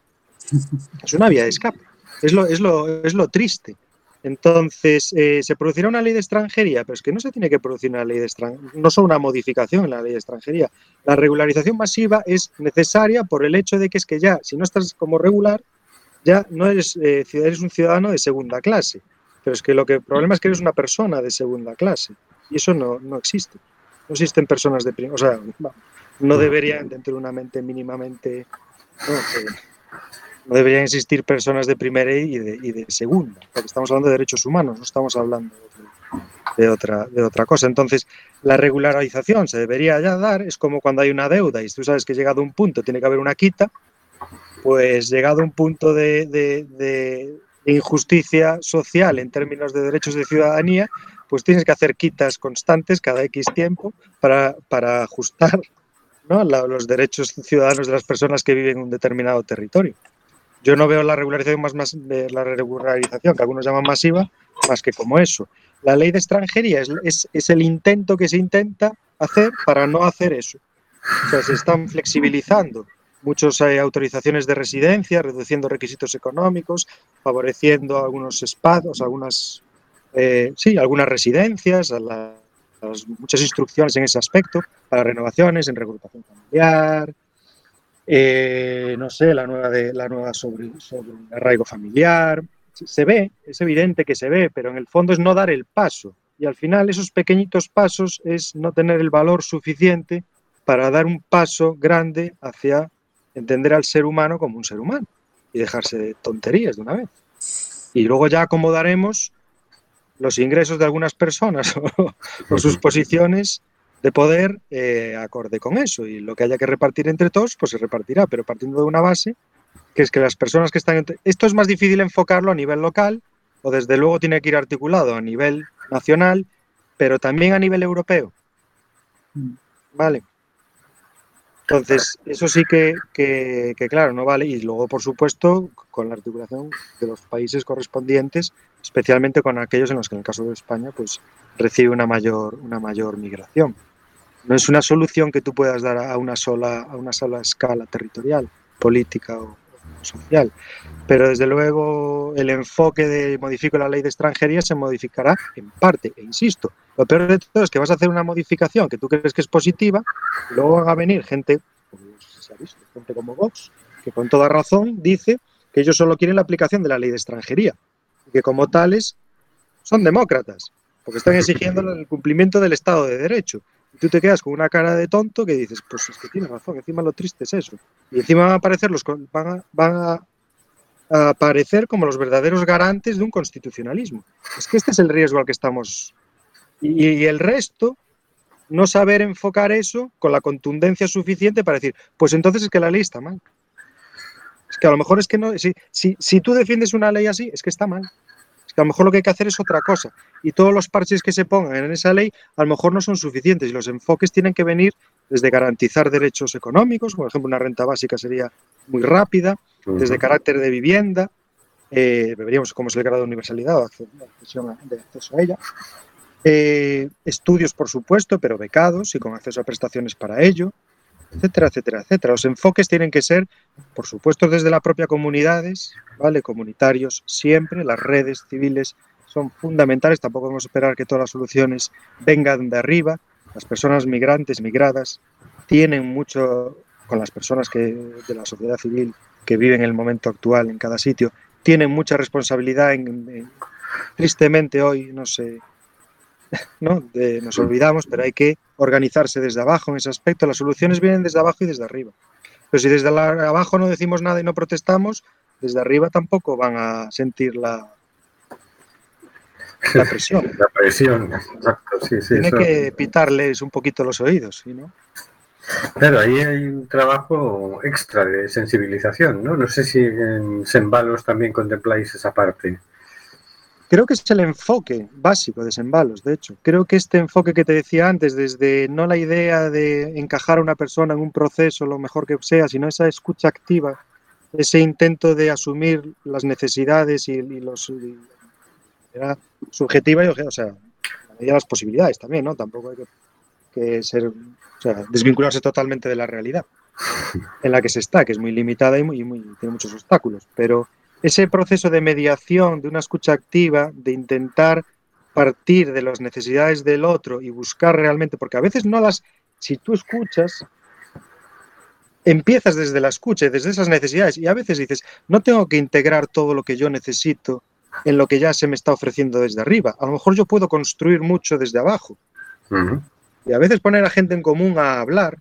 Es una vía de escape. Es lo, es lo, es lo triste. Entonces, eh, se producirá una ley de extranjería, pero es que no se tiene que producir una ley de extranjería, no solo una modificación en la ley de extranjería. La regularización masiva es necesaria por el hecho de que es que ya, si no estás como regular, ya no eres, eh, eres un ciudadano de segunda clase. Pero es que lo que el problema es que eres una persona de segunda clase. Y eso no, no existe. No existen personas de primera. O sea, no deberían, dentro de una mente mínimamente. No, Eh, no deberían existir personas de primera y de, y de segunda. Porque estamos hablando de derechos humanos, no estamos hablando de, otra, de otra cosa. Entonces, la regularización se debería ya dar. Es como cuando hay una deuda y tú sabes que llegado un punto tiene que haber una quita. Pues llegado a un punto de, de- de injusticia social en términos de derechos de ciudadanía, pues tienes que hacer quitas constantes cada X tiempo para, para ajustar ¿no? la- los derechos ciudadanos de las personas que viven en un determinado territorio. Yo no veo la regularización más, más la regularización que algunos llaman masiva más que como eso. La ley de extranjería es, es- es el intento que se intenta hacer para no hacer eso. O sea, se están flexibilizando muchas autorizaciones de residencia, reduciendo requisitos económicos, favoreciendo algunos espacios, algunas, eh, sí, algunas residencias, a la- a las- muchas instrucciones en ese aspecto para renovaciones, en regrupación familiar, eh, no sé, la nueva, de, la nueva sobre, sobre arraigo familiar. Se ve, es evidente que se ve, pero en el fondo es no dar el paso. Y al final esos pequeñitos pasos es no tener el valor suficiente para dar un paso grande hacia entender al ser humano como un ser humano y dejarse de tonterías de una vez. Y luego ya acomodaremos los ingresos de algunas personas o, o sus posiciones de poder eh, acorde con eso. Y lo que haya que repartir entre todos, pues se repartirá, pero partiendo de una base, que es que las personas que están... Entre... Esto es más difícil enfocarlo a nivel local, o desde luego tiene que ir articulado a nivel nacional, pero también a nivel europeo. Vale. Entonces, eso sí que, que, claro, no vale. Y luego, por supuesto, con la articulación de los países correspondientes, especialmente con aquellos en los que, en el caso de España, pues recibe una mayor, una mayor migración. No es una solución que tú puedas dar a una sola, a una sola escala territorial, política o social. Pero desde luego el enfoque de modifico la ley de extranjería se modificará en parte, e insisto, lo peor de todo es que vas a hacer una modificación que tú crees que es positiva, y luego van a venir gente, como se ha visto, gente como Vox, que con toda razón dice que ellos solo quieren la aplicación de la ley de extranjería, y que como tales son demócratas, porque están exigiendo el cumplimiento del Estado de Derecho. Y tú te quedas con una cara de tonto que dices, pues es que tienes razón, encima lo triste es eso. Y encima van a aparecer los van a aparecer como los verdaderos garantes de un constitucionalismo. Es que este es el riesgo al que estamos. Y, y el resto, no saber enfocar eso con la contundencia suficiente para decir, pues entonces es que la ley está mal. Es que a lo mejor es que no, si, si, si tú defiendes una ley así, es que está mal. Es que a lo mejor lo que hay que hacer es otra cosa. Y todos los parches que se pongan en esa ley a lo mejor no son suficientes y los enfoques tienen que venir desde garantizar derechos económicos, por ejemplo, una renta básica sería muy rápida, desde carácter de vivienda, eh, veríamos cómo es el grado de universalidad o de acceso a ella. Eh, estudios, por supuesto, pero becados y con acceso a prestaciones para ello, etcétera, etcétera, etcétera. Los enfoques tienen que ser, por supuesto, desde las propias comunidades, ¿vale? Comunitarios siempre, las redes civiles son fundamentales, tampoco vamos a esperar que todas las soluciones vengan de arriba. Las personas migrantes, migradas, tienen mucho, con las personas que, de la sociedad civil que viven en el momento actual en cada sitio, tienen mucha responsabilidad en, en tristemente hoy no se, ¿no? De- nos olvidamos, pero hay que organizarse desde abajo en ese aspecto. Las soluciones vienen desde abajo y desde arriba. Pero si desde la- abajo no decimos nada y no protestamos, desde arriba tampoco van a sentir la, la presión. La presión, exacto, sí, sí. Tiene eso- que pitarles un poquito los oídos, ¿sí, ¿no? Claro, ahí hay un trabajo extra de sensibilización, ¿no? No sé si en Sembalos también contempláis esa parte. Creo que es el enfoque básico de Sembalos, de hecho. Creo que este enfoque que te decía antes, desde no la idea de encajar a una persona en un proceso lo mejor que sea, sino esa escucha activa, ese intento de asumir las necesidades y, y los y- era subjetiva y o sea, las posibilidades también, ¿no? Tampoco hay que, que ser, o sea, desvincularse totalmente de la realidad en la que se está, que es muy limitada y, muy, y muy- tiene muchos obstáculos, pero ese proceso de mediación, de una escucha activa, de intentar partir de las necesidades del otro y buscar realmente, porque a veces no las, si tú escuchas, empiezas desde la escucha, desde esas necesidades, y a veces dices, no tengo que integrar todo lo que yo necesito en lo que ya se me está ofreciendo desde arriba. A lo mejor yo puedo construir mucho desde abajo. Y a veces poner a gente en común a hablar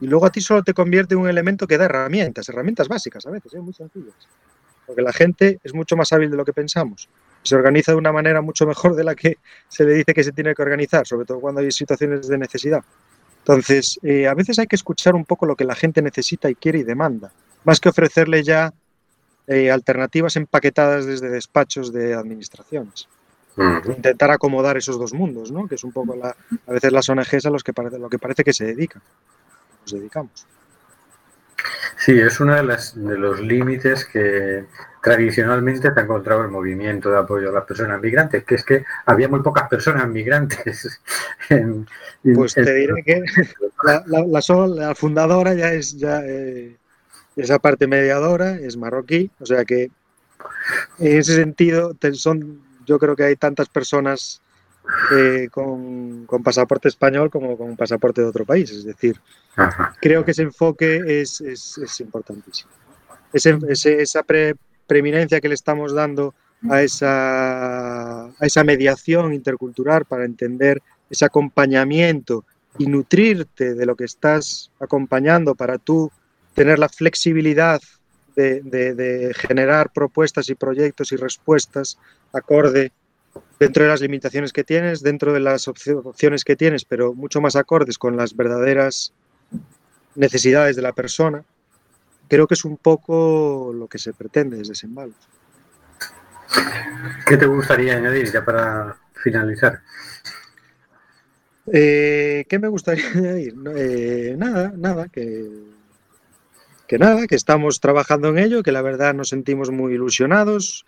y luego a ti solo te convierte en un elemento que da herramientas, herramientas básicas a veces, ¿eh? muy sencillas. Porque la gente es mucho más hábil de lo que pensamos. Se organiza de una manera mucho mejor de la que se le dice que se tiene que organizar, sobre todo cuando hay situaciones de necesidad. Entonces, eh, a veces hay que escuchar un poco lo que la gente necesita y quiere y demanda, más que ofrecerle ya eh, alternativas empaquetadas desde despachos de administraciones intentar acomodar esos dos mundos, ¿no? Que es un poco la, a veces las ONGs a los que parece, lo que parece que se dedican. Nos dedicamos. Sí, es uno de, las, de los límites que tradicionalmente se ha encontrado el movimiento de apoyo a las personas migrantes, que es que había muy pocas personas migrantes. En, en- Pues te diré que la, la- la sol- la fundadora ya es ya eh, esa parte mediadora, es marroquí, o sea que en ese sentido son, yo creo que hay tantas personas eh, con, con pasaporte español como con pasaporte de otro país, es decir, Ajá. creo que ese enfoque es, es- es importantísimo. Ese- ese- esa pre- preeminencia que le estamos dando a esa, a esa mediación intercultural para entender ese acompañamiento y nutrirte de lo que estás acompañando para tú tener la flexibilidad de, de- de generar propuestas y proyectos y respuestas acorde dentro de las limitaciones que tienes, dentro de las opci- opciones que tienes, pero mucho más acordes con las verdaderas necesidades de la persona, creo que es un poco lo que se pretende desde Sembalos. ¿Qué te gustaría añadir ya para finalizar? Eh, ¿Qué me gustaría añadir? Eh, nada, nada, que, que nada, que estamos trabajando en ello, que la verdad nos sentimos muy ilusionados,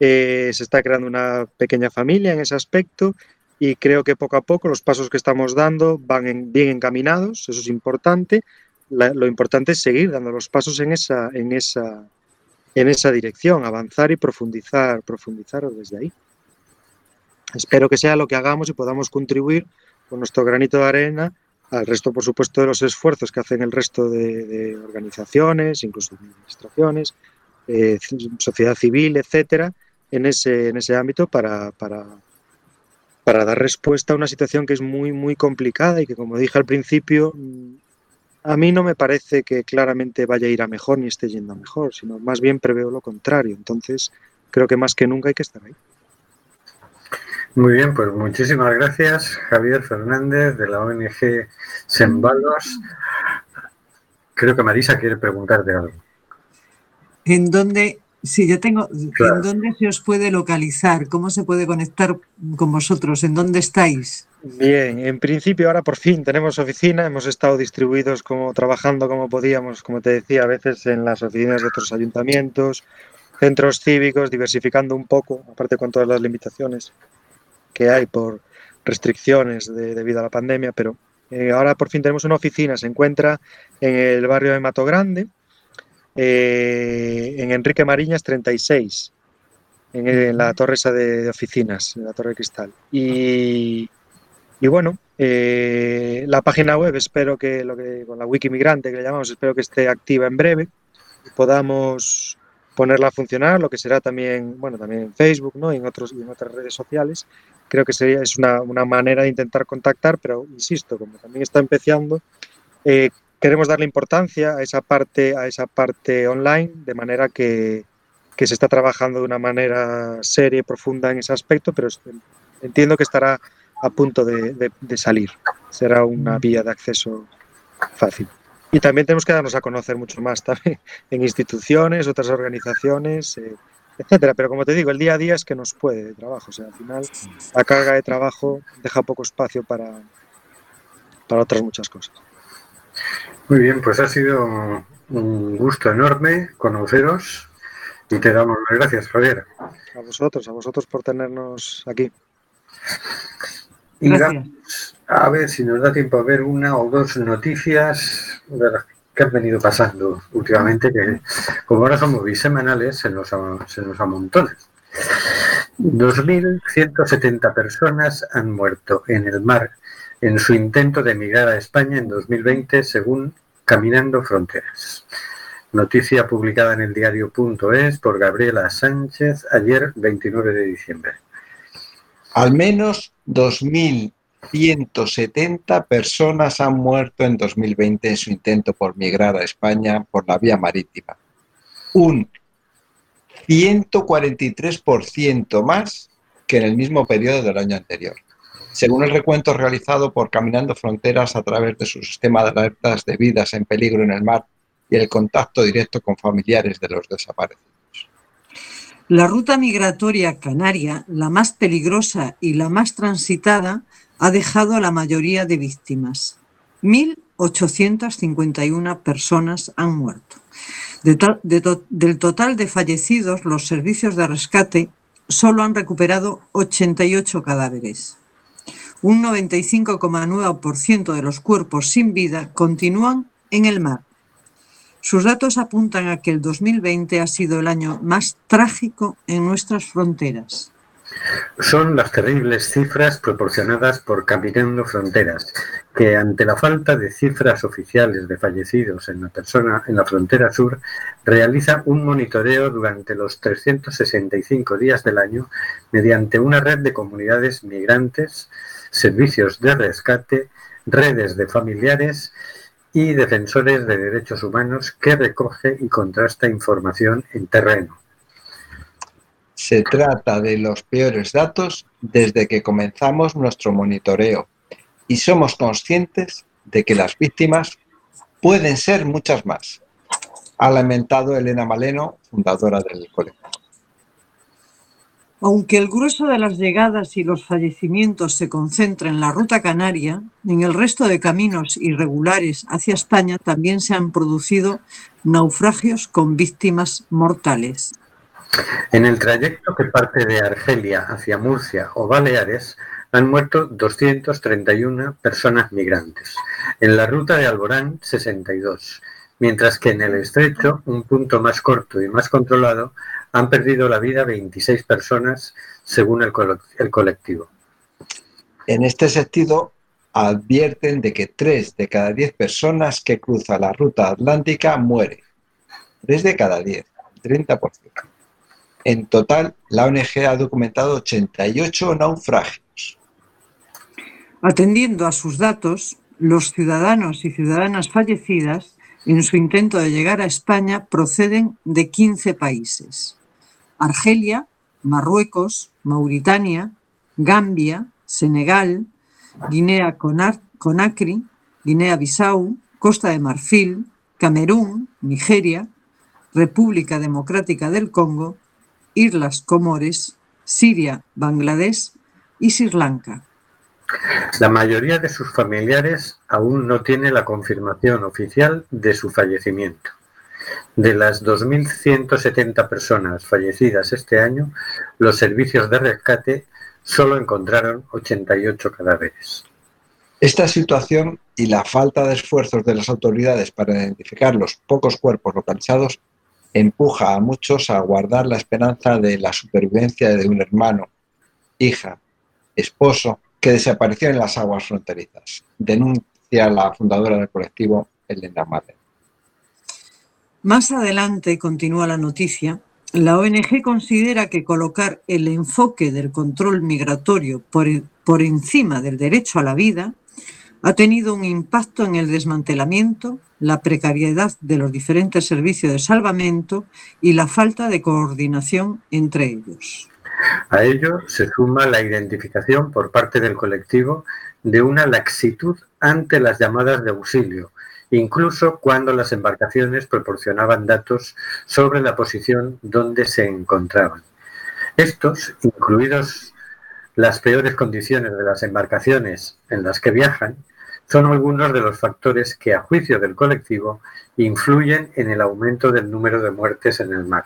eh, se está creando una pequeña familia en ese aspecto y creo que poco a poco los pasos que estamos dando van en- bien encaminados, eso es importante. Lo importante es seguir dando los pasos en esa, en esa, en esa dirección, avanzar y profundizar, profundizar desde ahí. Espero que sea lo que hagamos y podamos contribuir con nuestro granito de arena al resto, por supuesto, de los esfuerzos que hacen el resto de, organizaciones, incluso administraciones, eh, sociedad civil, etcétera, en ese, en ese ámbito para, para, para dar respuesta a una situación que es muy, muy complicada y que, como dije al principio, a mí no me parece que claramente vaya a ir a mejor ni esté yendo a mejor, sino más bien preveo lo contrario. Entonces, creo que más que nunca hay que estar ahí. Muy bien, pues muchísimas gracias, Javier Fernández, de la ONG Sembalos. Creo que Marisa quiere preguntarte algo. ¿En dónde, sí, yo tengo, Claro. ¿en dónde se os puede localizar? ¿Cómo se puede conectar con vosotros? ¿En dónde estáis? Bien, en principio ahora por fin tenemos oficina, hemos estado distribuidos como trabajando como podíamos, como te decía, a veces en las oficinas de otros ayuntamientos, centros cívicos, diversificando un poco, aparte con todas las limitaciones que hay por restricciones de- debido a la pandemia, pero eh, ahora por fin tenemos una oficina, se encuentra en el barrio de Mato Grande, eh, en Enrique Mariñas 36, en, en la torre esa de, de oficinas, en la torre de cristal. Y, y bueno, eh, la página web espero que, lo que con la wiki migrante que le llamamos, espero que esté activa en breve podamos ponerla a funcionar, lo que será también, bueno, también en Facebook, ¿no? Y en otros y en otras redes sociales. Creo que sería es una, una manera de intentar contactar, pero insisto, como también está empezando, eh, queremos darle importancia a esa parte, a esa parte online, de manera que, que se está trabajando de una manera seria y profunda en ese aspecto, pero entiendo que estará a punto de, de, de salir. Será una vía de acceso fácil. Y también tenemos que darnos a conocer mucho más también en instituciones, otras organizaciones, eh, etcétera. Pero como te digo, el día a día es que nos puede de trabajo. O sea, al final la carga de trabajo deja poco espacio para, para otras muchas cosas. Muy bien, pues ha sido un gusto enorme conoceros y te damos las gracias, Javier. A vosotros, a vosotros por tenernos aquí. Y Gracias. vamos a ver si nos da tiempo a ver una o dos noticias de las que han venido pasando últimamente, que como ahora somos bisemanales, se nos, se nos amontonan. 2.170 personas han muerto en el mar en su intento de emigrar a España en 2020, según Caminando Fronteras. Noticia publicada en el diario.es por Gabriela Sánchez ayer 29 de diciembre. Al menos 2.170 personas han muerto en 2020 en su intento por migrar a España por la vía marítima. Un 143% más que en el mismo periodo del año anterior. Según el recuento realizado por Caminando Fronteras a través de su sistema de alertas de vidas en peligro en el mar y el contacto directo con familiares de los desaparecidos. La ruta migratoria canaria, la más peligrosa y la más transitada, ha dejado a la mayoría de víctimas. 1.851 personas han muerto. De tal- de to- del total de fallecidos, los servicios de rescate solo han recuperado 88 cadáveres. Un 95,9% de los cuerpos sin vida continúan en el mar. Sus datos apuntan a que el 2020 ha sido el año más trágico en nuestras fronteras. Son las terribles cifras proporcionadas por Caminando Fronteras, que ante la falta de cifras oficiales de fallecidos en la persona en la frontera sur, realiza un monitoreo durante los 365 días del año mediante una red de comunidades migrantes, servicios de rescate, redes de familiares y defensores de derechos humanos que recoge y contrasta información en terreno. Se trata de los peores datos desde que comenzamos nuestro monitoreo y somos conscientes de que las víctimas pueden ser muchas más, ha lamentado Elena Maleno, fundadora del colectivo. Aunque el grueso de las llegadas y los fallecimientos se concentra en la ruta canaria, en el resto de caminos irregulares hacia España también se han producido naufragios con víctimas mortales. En el trayecto que parte de Argelia hacia Murcia o Baleares han muerto 231 personas migrantes. En la ruta de Alborán, 62. Mientras que en el estrecho, un punto más corto y más controlado, han perdido la vida 26 personas, según el, colectivo. En este sentido, advierten de que 3 de cada 10 personas que cruzan la ruta atlántica mueren. 3 de cada 10, 30%. En total, la ONG ha documentado 88 naufragios. Atendiendo a sus datos, los ciudadanos y ciudadanas fallecidas en su intento de llegar a España proceden de 15 países. Argelia, Marruecos, Mauritania, Gambia, Senegal, Guinea Conakry, Guinea-Bissau, Costa de Marfil, Camerún, Nigeria, República Democrática del Congo, Islas Comores, Siria, Bangladesh y Sri Lanka. La mayoría de sus familiares aún no tiene la confirmación oficial de su fallecimiento. De las 2.170 personas fallecidas este año, los servicios de rescate solo encontraron 88 cadáveres. Esta situación y la falta de esfuerzos de las autoridades para identificar los pocos cuerpos localizados empuja a muchos a guardar la esperanza de la supervivencia de un hermano, hija, esposo que desapareció en las aguas fronterizas, denuncia la fundadora del colectivo Elena Mate. Más adelante, continúa la noticia, La ONG considera que colocar el enfoque del control migratorio por, por encima del derecho a la vida ha tenido un impacto en el desmantelamiento, la precariedad de los diferentes servicios de salvamento y la falta de coordinación entre ellos. A ello se suma la identificación por parte del colectivo de una laxitud ante las llamadas de auxilio, incluso cuando las embarcaciones proporcionaban datos sobre la posición donde se encontraban. Estos, incluidos las peores condiciones de las embarcaciones en las que viajan, son algunos de los factores que, a juicio del colectivo, influyen en el aumento del número de muertes en el mar.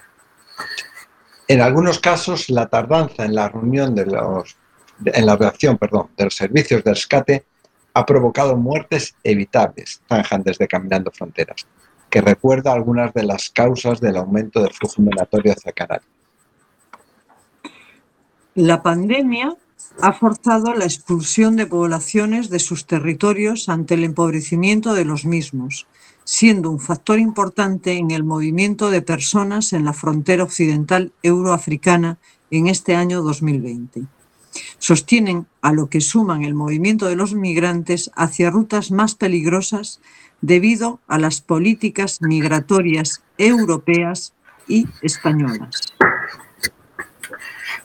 En algunos casos, la tardanza en la reunión de los, en la reacción, perdón, de los servicios de rescate ha provocado muertes evitables, zanjan desde Caminando Fronteras, que recuerda algunas de las causas del aumento del flujo migratorio hacia Canarias. La pandemia ha forzado la expulsión de poblaciones de sus territorios ante el empobrecimiento de los mismos, siendo un factor importante en el movimiento de personas en la frontera occidental euroafricana en este año 2020. Sostienen a lo que suman el movimiento de los migrantes hacia rutas más peligrosas debido a las políticas migratorias europeas y españolas.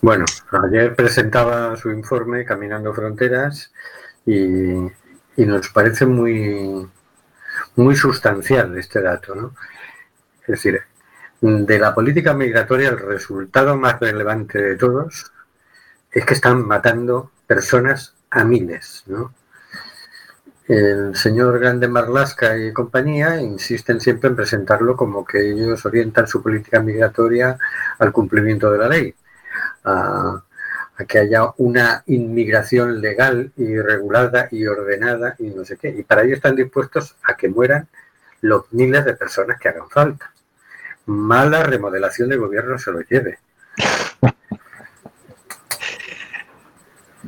Bueno, ayer presentaba su informe Caminando Fronteras y, y nos parece muy, muy sustancial este dato. ¿no? Es decir, de la política migratoria el resultado más relevante de todos es que están matando personas a miles. ¿no? El señor Grande Marlasca y compañía insisten siempre en presentarlo como que ellos orientan su política migratoria al cumplimiento de la ley a, que haya una inmigración legal y regulada y ordenada y no sé qué. Y para ello están dispuestos a que mueran los miles de personas que hagan falta. Mala remodelación de gobierno se lo lleve.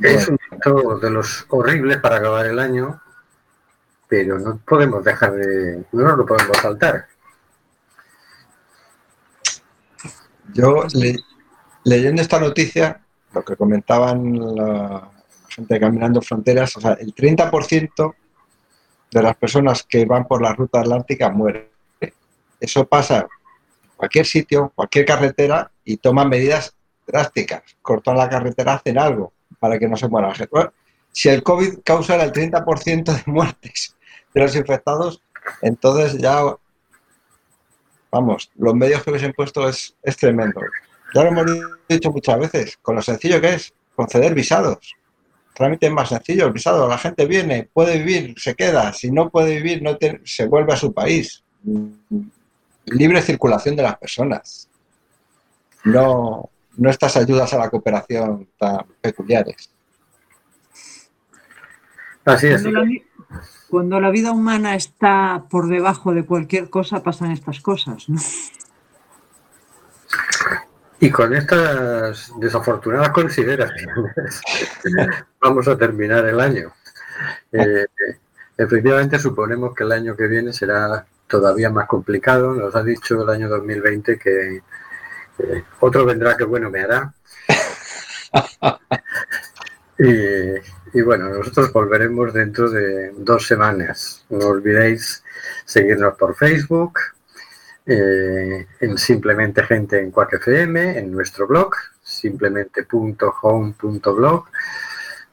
Es un momento de los horribles para acabar el año, pero no podemos dejar de. No lo podemos saltar. Yo le, leyendo esta noticia, lo que comentaban la gente de Caminando Fronteras, o sea, el 30% de las personas que van por la ruta atlántica mueren. Eso pasa en cualquier sitio, cualquier carretera y toman medidas drásticas. Cortan la carretera, hacen algo para que no se muera la gente. si el COVID causa el 30% de muertes de los infectados, entonces ya, vamos, los medios que hubiesen puesto es, es tremendo. Ya lo hemos dicho muchas veces, con lo sencillo que es conceder visados. Trámite más sencillo, el visado. La gente viene, puede vivir, se queda. Si no puede vivir, no se vuelve a su país. Libre circulación de las personas. No, no estas ayudas a la cooperación tan peculiares. Así es. Cuando la, cuando la vida humana está por debajo de cualquier cosa, pasan estas cosas, ¿no? Y con estas desafortunadas consideraciones vamos a terminar el año. Eh, efectivamente, suponemos que el año que viene será todavía más complicado. Nos ha dicho el año 2020 que eh, otro vendrá que bueno me hará. Y, y, bueno, nosotros volveremos dentro de dos semanas. No olvidéis seguirnos por Facebook, eh, en Simplemente Gente en Quack FM, en nuestro blog, simplemente.home.blog,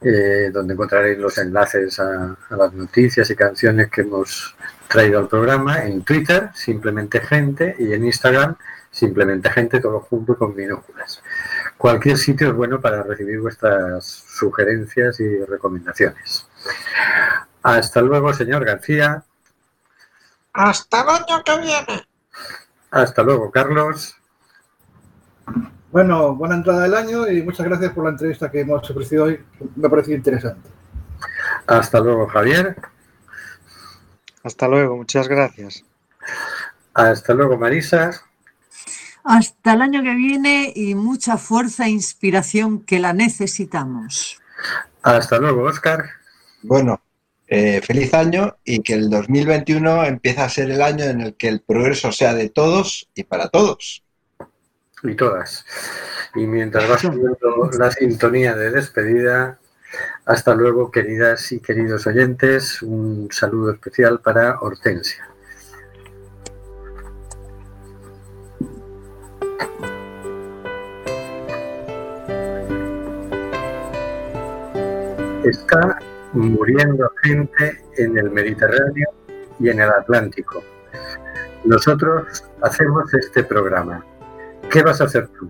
eh, donde encontraréis los enlaces a, a, las noticias y canciones que hemos traído al programa, en Twitter, Simplemente Gente, y en Instagram, Simplemente Gente, todo junto con minúsculas. Cualquier sitio es bueno para recibir vuestras sugerencias y recomendaciones. Hasta luego, señor García. Hasta el año que viene. Hasta luego, Carlos. Bueno, buena entrada del año y muchas gracias por la entrevista que hemos ofrecido hoy. Me ha parecido interesante. Hasta luego, Javier. Hasta luego, muchas gracias. Hasta luego, Marisa. Hasta el año que viene y mucha fuerza e inspiración que la necesitamos. Hasta luego, Oscar. Bueno, eh, feliz año y que el 2021 empiece a ser el año en el que el progreso sea de todos y para todos. y todas. Y mientras va subiendo la sintonía de despedida, hasta luego, queridas y queridos oyentes. Un saludo especial para Hortensia. Está muriendo gente en el Mediterráneo y en el Atlántico. Nosotros hacemos este programa. ¿Qué vas a hacer tú?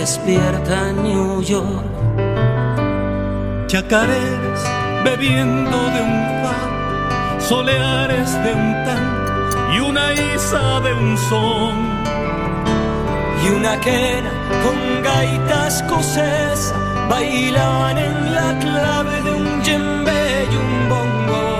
despierta New York. Chacareras bebiendo de un pan, soleares de un tan y una isa de un son. Y una quena con gaitas escocesa bailan en la clave de un yembe y un bongo